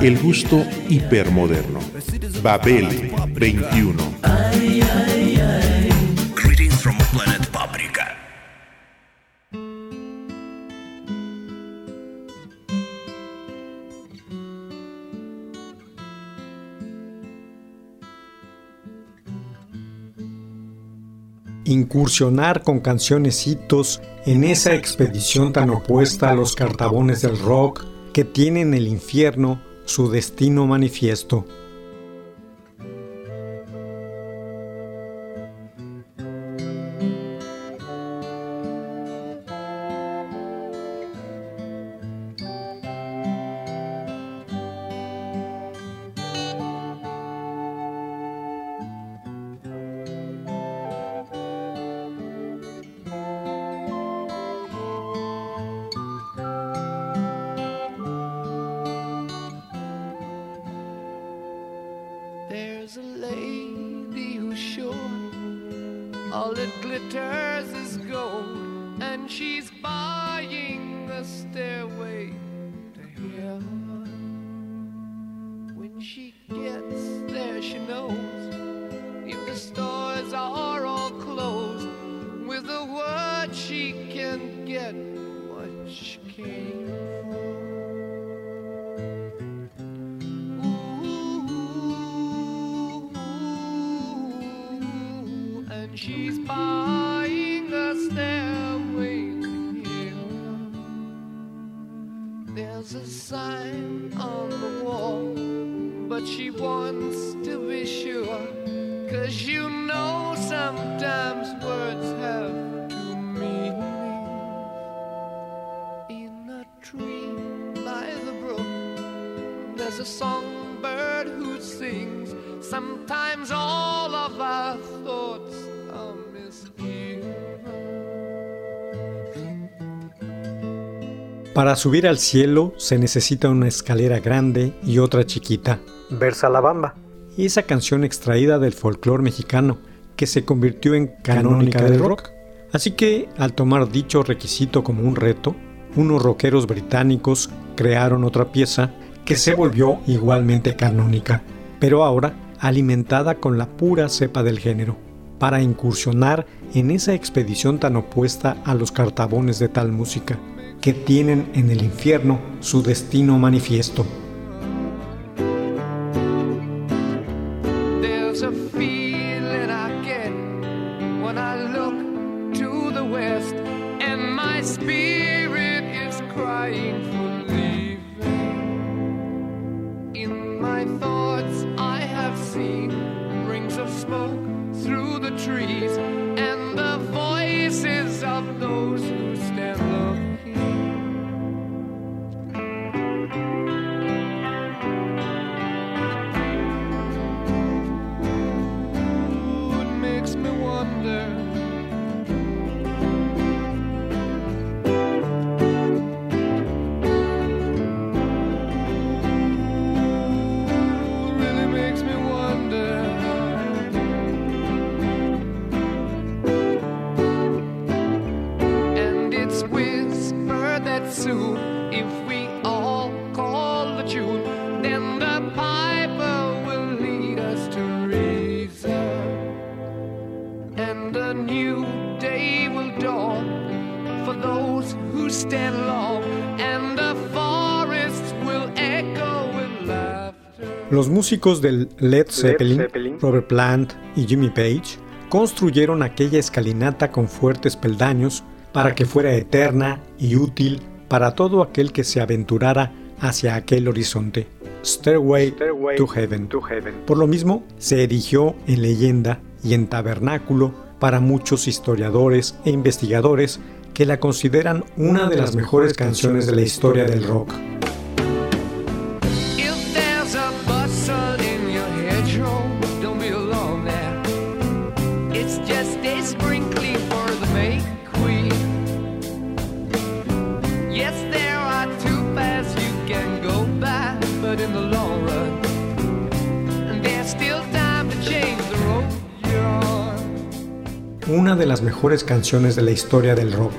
El gusto hipermoderno. Babel 21. Greetings from planet Paprika. incursionar con cancionecitos en esa expedición tan opuesta a los cartabones del rock que tienen el infierno su destino manifiesto. There, she knows. If the stores are all closed, with a word she can get what she came Para subir al cielo se necesita una escalera grande y otra chiquita. Versa la bamba. Esa canción extraída del folclore mexicano que se convirtió en canónica del rock. Así que, al tomar dicho requisito como un reto, unos rockeros británicos crearon otra pieza que se volvió igualmente canónica, pero ahora alimentada con la pura cepa del género, para incursionar en esa expedición tan opuesta a los cartabones de tal música, que tienen en el infierno su destino manifiesto. Los músicos del Led Zeppelin, Robert Plant y Jimmy Page construyeron aquella escalinata con fuertes peldaños para que fuera eterna y útil para todo aquel que se aventurara hacia aquel horizonte. Stairway, to, heaven. Por lo mismo, se erigió en leyenda y en tabernáculo para muchos historiadores e investigadores que la consideran una de las mejores canciones de la historia del rock. Las mejores canciones de la historia del rock.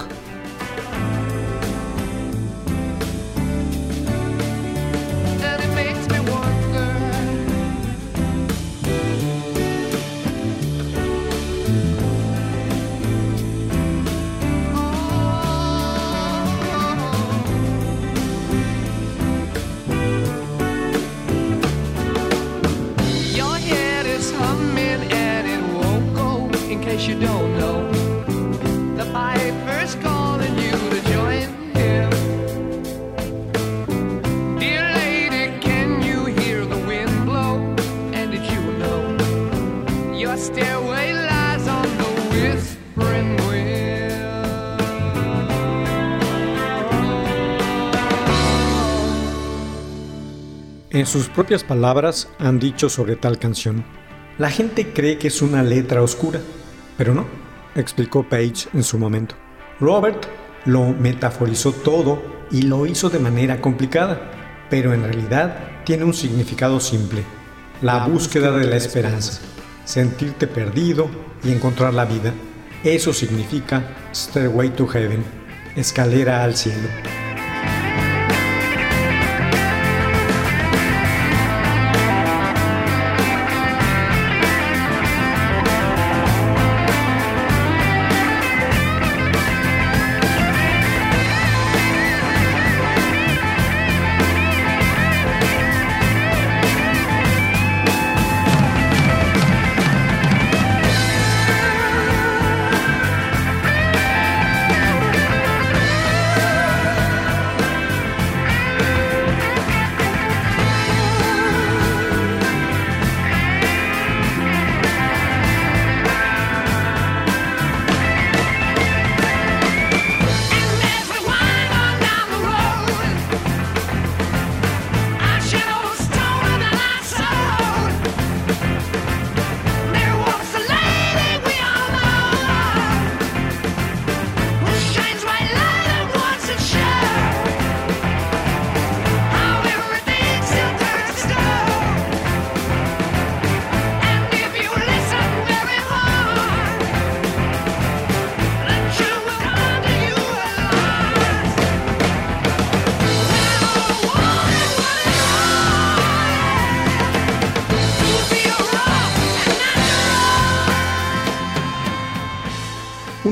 Sus propias palabras han dicho sobre tal canción, la gente cree que es una letra oscura, pero no, explicó Page en su momento. Robert lo metaforizó todo y lo hizo de manera complicada, pero en realidad tiene un significado simple, la búsqueda de la esperanza, sentirte perdido y encontrar la vida. Eso significa Stairway to Heaven, escalera al cielo.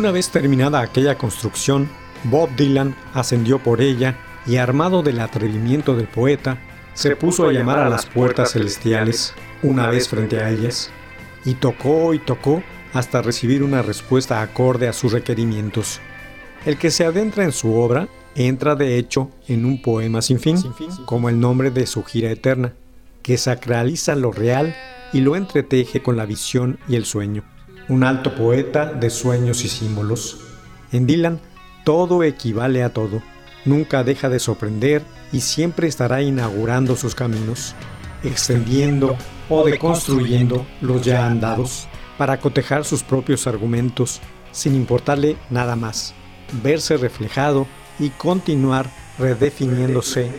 Una vez terminada aquella construcción, Bob Dylan ascendió por ella y armado del atrevimiento del poeta, se puso a llamar a las puertas celestiales, una vez frente a ellas, y tocó y tocó hasta recibir una respuesta acorde a sus requerimientos. El que se adentra en su obra entra de hecho en un poema sin fin, como el nombre de su gira eterna, que sacraliza lo real y lo entreteje con la visión y el sueño. Un alto poeta de sueños y símbolos. En Dylan, todo equivale a todo. Nunca deja de sorprender y siempre estará inaugurando sus caminos, extendiendo o deconstruyendo los ya andados, para cotejar sus propios argumentos, sin importarle nada más, verse reflejado y continuar redefiniéndose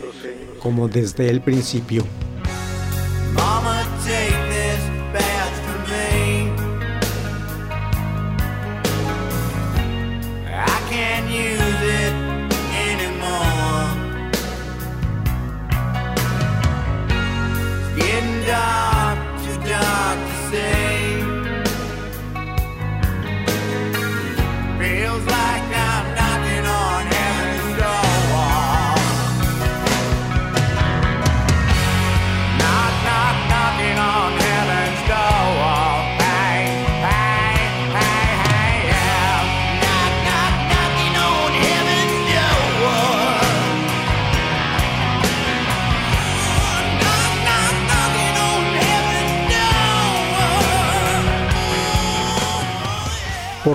como desde el principio.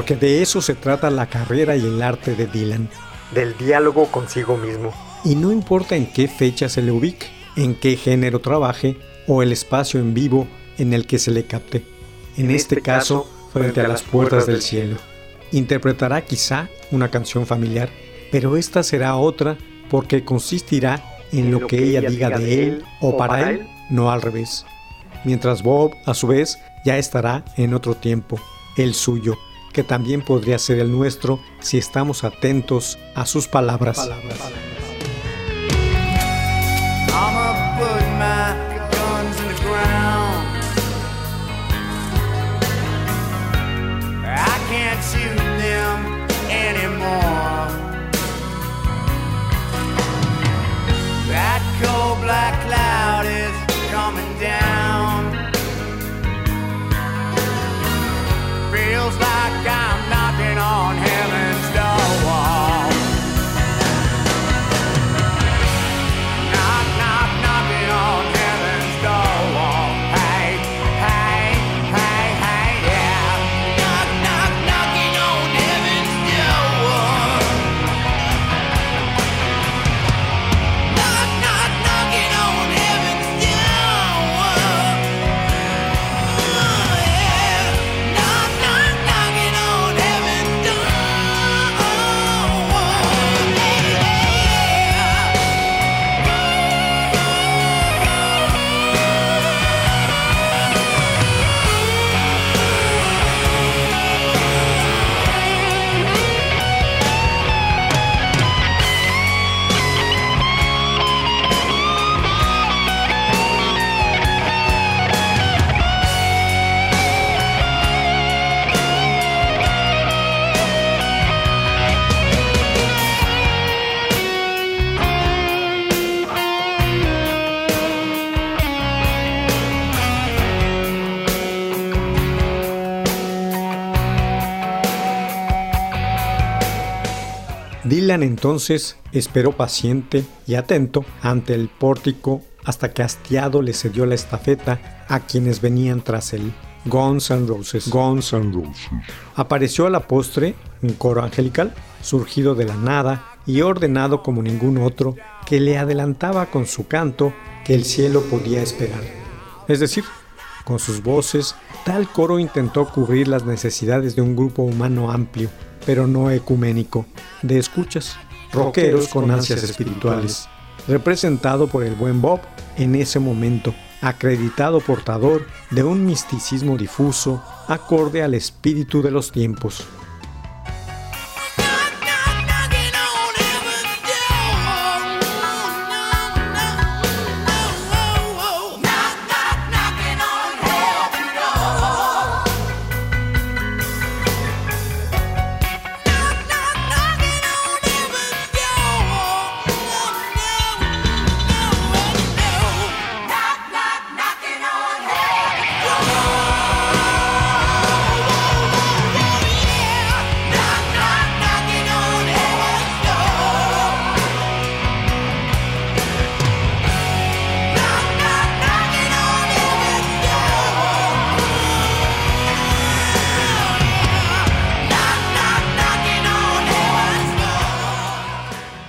Porque de eso se trata la carrera y el arte de Dylan, del diálogo consigo mismo. Y no importa en qué fecha se le ubique, en qué género trabaje o el espacio en vivo en el que se le capte. En este caso, frente a las puertas del cielo. Interpretará quizá una canción familiar, pero esta será otra porque consistirá en lo que ella diga de él o para él, no al revés. Mientras Bob, a su vez, ya estará en otro tiempo, el suyo, que también podría ser el nuestro si estamos atentos a sus palabras. Dylan entonces esperó paciente y atento ante el pórtico hasta que hastiado le cedió la estafeta a quienes venían tras él. Guns N' Roses. Guns N' Roses. Apareció a la postre un coro angelical, surgido de la nada y ordenado como ningún otro, que le adelantaba con su canto que el cielo podía esperar. Es decir, con sus voces, tal coro intentó cubrir las necesidades de un grupo humano amplio, pero no ecuménico, de escuchas, rockeros con ansias espirituales, representado por el buen Bob en ese momento, acreditado portador de un misticismo difuso acorde al espíritu de los tiempos.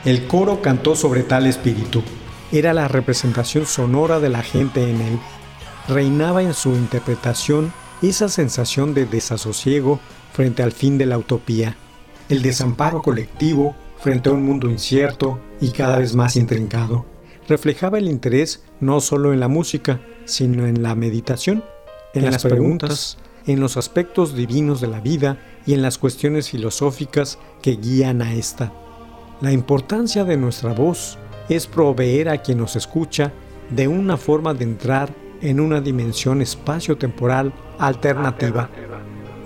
El coro cantó sobre tal espíritu. Era la representación sonora de la gente en él. Reinaba en su interpretación esa sensación de desasosiego frente al fin de la utopía, el desamparo colectivo frente a un mundo incierto y cada vez más intrincado. Reflejaba el interés no solo en la música, sino en la meditación, en, las preguntas, en los aspectos divinos de la vida y en las cuestiones filosóficas que guían a esta. La importancia de nuestra voz es proveer a quien nos escucha de una forma de entrar en una dimensión espacio-temporal alternativa,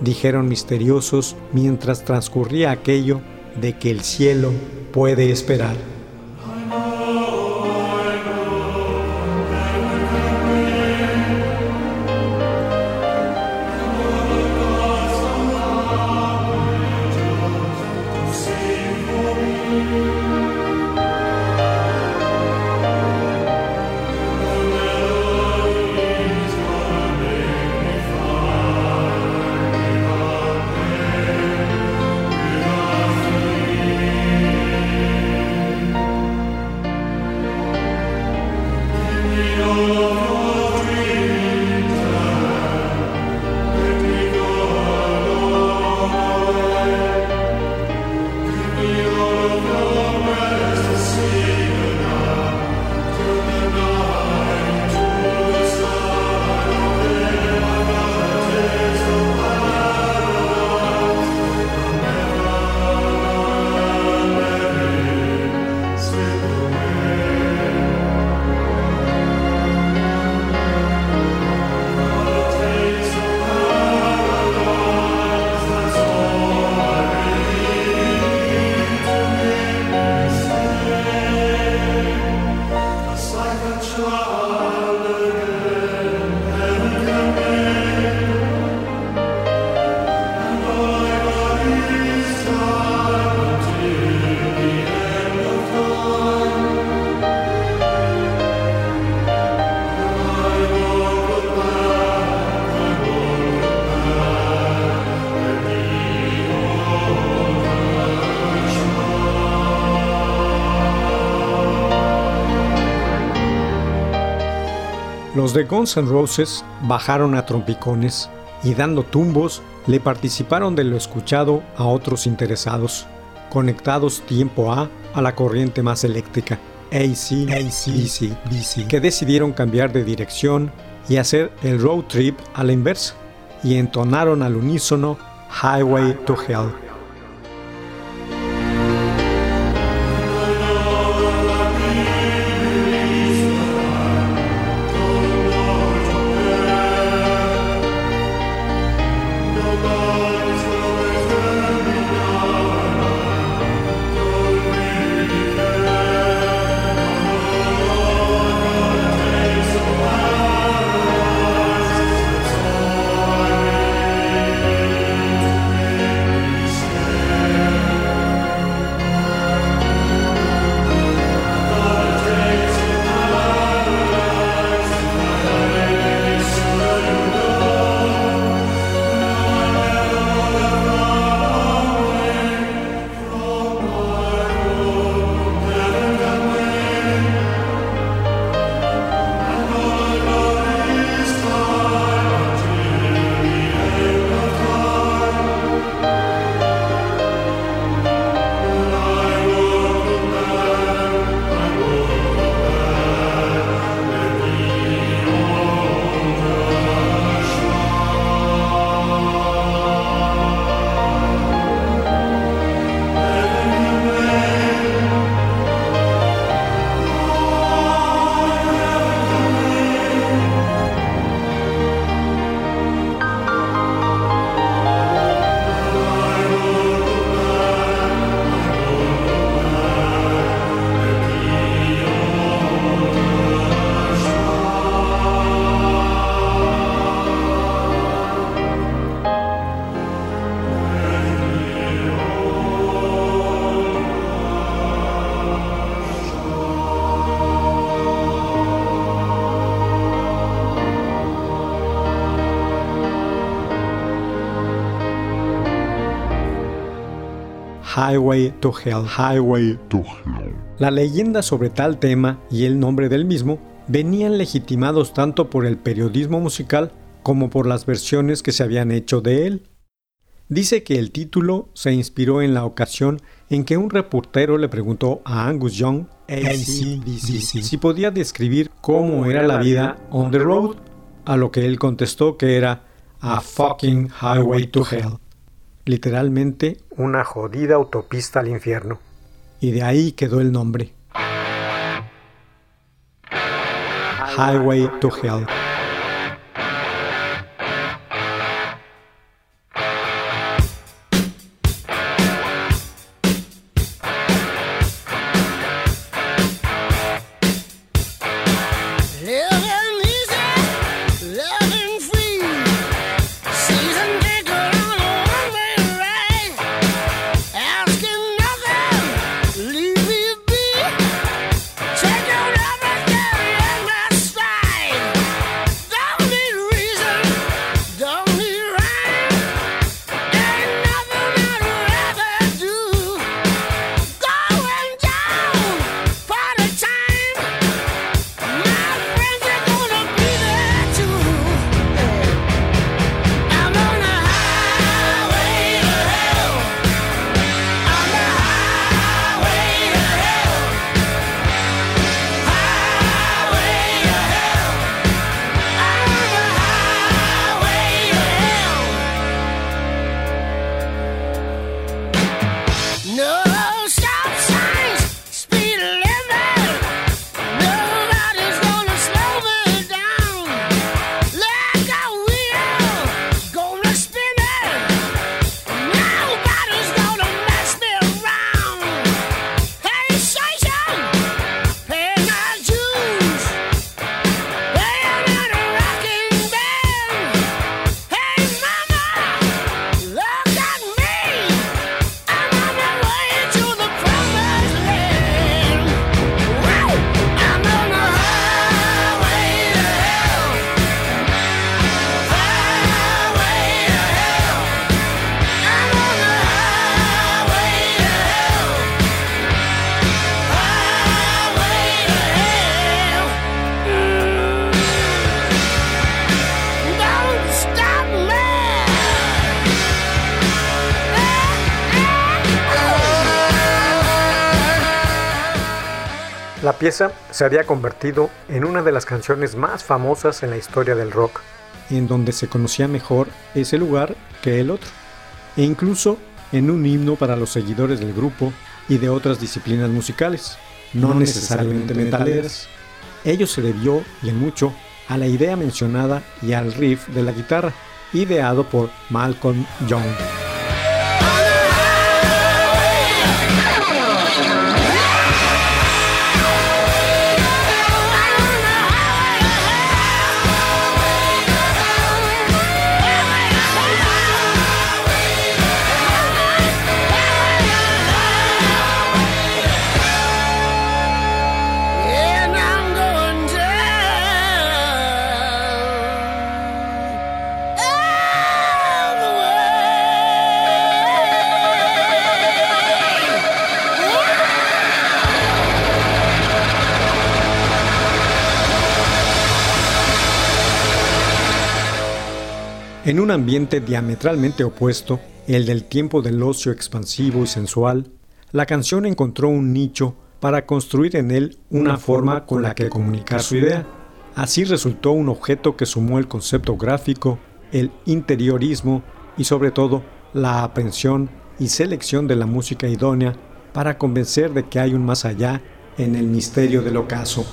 dijeron misteriosos mientras transcurría aquello de que el cielo puede esperar. Los de Guns N' Roses bajaron a trompicones y dando tumbos le participaron de lo escuchado a otros interesados, conectados tiempo A a la corriente más eléctrica, AC, AC, DC, DC, que decidieron cambiar de dirección y hacer el road trip a la inversa, y entonaron al unísono Highway to Hell. Highway to Hell. Highway to Hell. La leyenda sobre tal tema y el nombre del mismo venían legitimados tanto por el periodismo musical como por las versiones que se habían hecho de él. Dice que el título se inspiró en la ocasión en que un reportero le preguntó a Angus Young si podía describir cómo era la vida on the road, a lo que él contestó que era a fucking highway to hell literalmente una jodida autopista al infierno. Y de ahí quedó el nombre. Highway to Hell. Pieza se había convertido en una de las canciones más famosas en la historia del rock, en donde se conocía mejor ese lugar que el otro, e incluso en un himno para los seguidores del grupo y de otras disciplinas musicales, no necesariamente metaleras. Ello se debió, y en mucho, a la idea mencionada y al riff de la guitarra, ideado por Malcolm Young. En un ambiente diametralmente opuesto, el del tiempo del ocio expansivo y sensual, la canción encontró un nicho para construir en él una forma con la que comunicar su idea. Así resultó un objeto que sumó el concepto gráfico, el interiorismo y sobre todo la aprehensión y selección de la música idónea para convencer de que hay un más allá en el misterio del ocaso.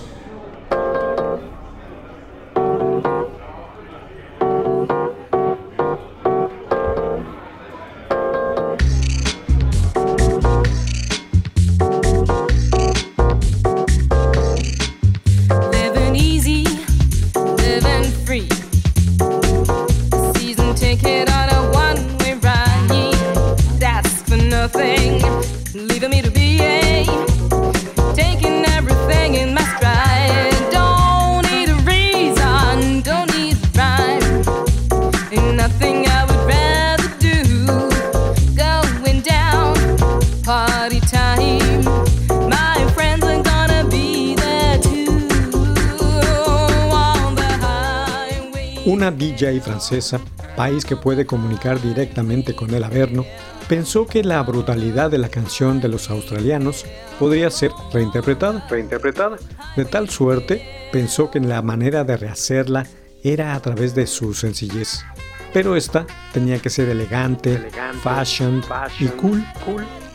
Una DJ francesa, país que puede comunicar directamente con el Averno, pensó que la brutalidad de la canción de los australianos podría ser reinterpretada. Reinterpretada. De tal suerte, pensó que la manera de rehacerla era a través de su sencillez. Pero esta tenía que ser elegante, fashion, y cool,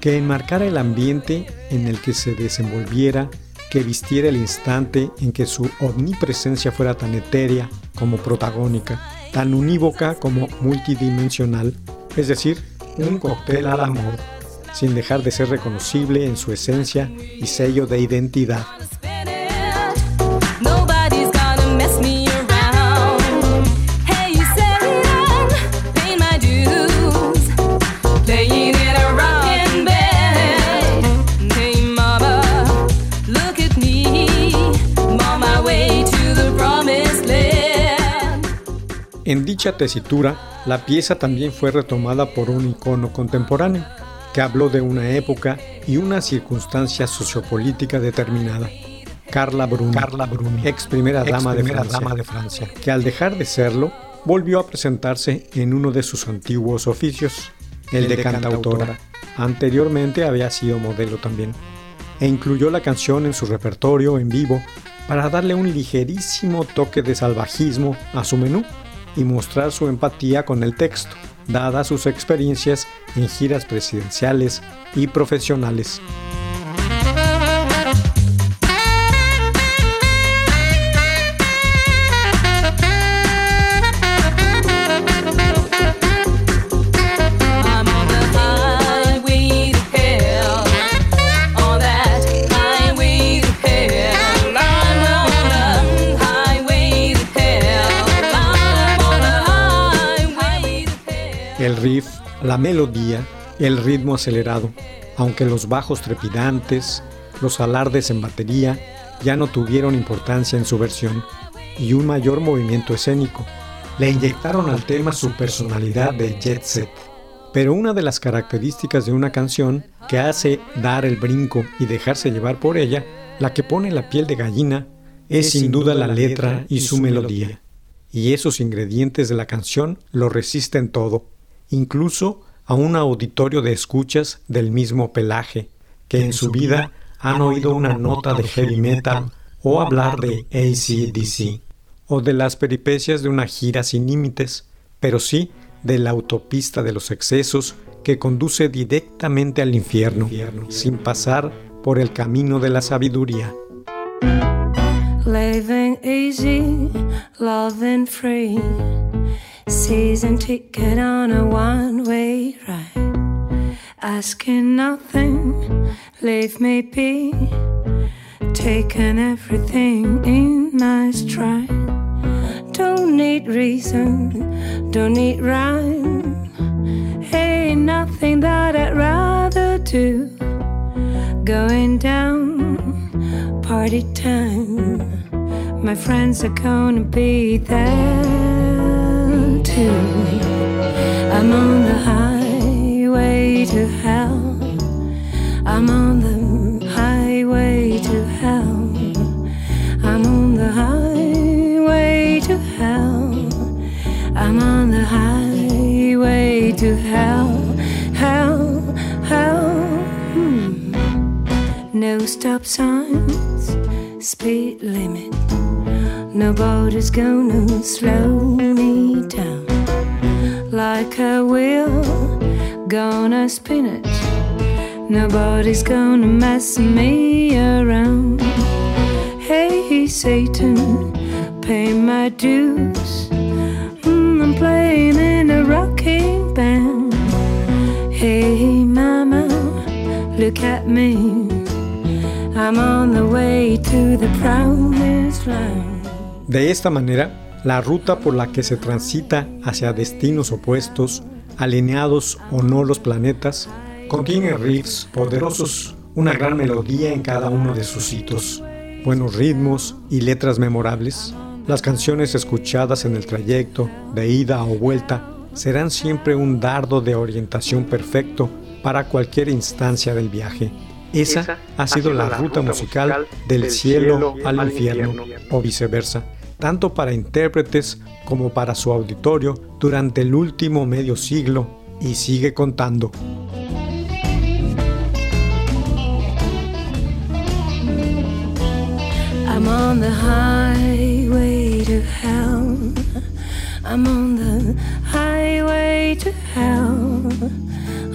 que enmarcara el ambiente en el que se desenvolviera, que vistiera el instante en que su omnipresencia fuera tan etérea como protagónica, tan unívoca como multidimensional, es decir, un cóctel al amor, sin dejar de ser reconocible en su esencia y sello de identidad. En dicha tesitura, la pieza también fue retomada por un icono contemporáneo, que habló de una época y una circunstancia sociopolítica determinada. Carla Bruni, ex primera, dama, de Francia, dama de Francia, que al dejar de serlo, volvió a presentarse en uno de sus antiguos oficios, el, de, cantautora. Anteriormente había sido modelo también, e incluyó la canción en su repertorio en vivo para darle un ligerísimo toque de salvajismo a su menú y mostrar su empatía con el texto, dadas sus experiencias en giras presidenciales y profesionales. Riff, la melodía, el ritmo acelerado, aunque los bajos trepidantes, los alardes en batería ya no tuvieron importancia en su versión y un mayor movimiento escénico. Le inyectaron al tema su personalidad de jet set. Pero una de las características de una canción que hace dar el brinco y dejarse llevar por ella, la que pone la piel de gallina, es sin duda la letra y su melodía. Y esos ingredientes de la canción lo resisten todo, incluso a un auditorio de escuchas del mismo pelaje, que en su vida han oído una nota de heavy metal o hablar de ACDC, o de las peripecias de una gira sin límites, pero sí de la autopista de los excesos que conduce directamente al infierno, sin pasar por el camino de la sabiduría. Living easy, loving free. Season ticket on a one way ride. Asking nothing, leave me be. Taking everything in my stride. Don't need reason, don't need rhyme. Ain't nothing that I'd rather do. Going down, party time. My friends are gonna be there too. I'm on the highway to hell. I'm on the highway to hell. I'm on the highway to hell. I'm on the highway to hell. Hell, hell. Hmm. No stop signs, speed limit. Nobody's gonna slow like a wheel, gonna spin it. Nobody's gonna mess me around. Hey, Satan, pay my dues. Mm, I'm playing in a rocking band. Hey, mama, look at me. I'm on the way to the promised land. De esta manera, la ruta por la que se transita hacia destinos opuestos, alineados o no los planetas, contiene riffs poderosos, una gran melodía en cada uno de sus hitos, buenos ritmos y letras memorables. Las canciones escuchadas en el trayecto, de ida o vuelta, serán siempre un dardo de orientación perfecto para cualquier instancia del viaje. Esa ha sido la ruta musical del cielo al infierno o viceversa, tanto para intérpretes como para su auditorio durante el último medio siglo y sigue contando. I'm on the highway to hell. I'm on the highway to hell.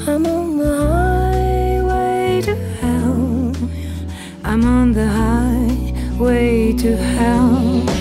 I'm on the highway to hell. I'm on the highway to hell.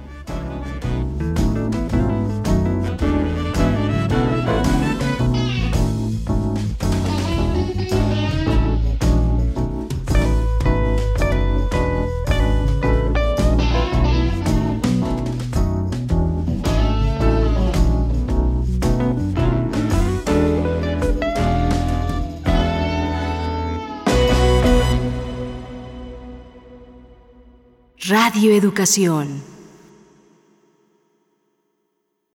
Radio Educación.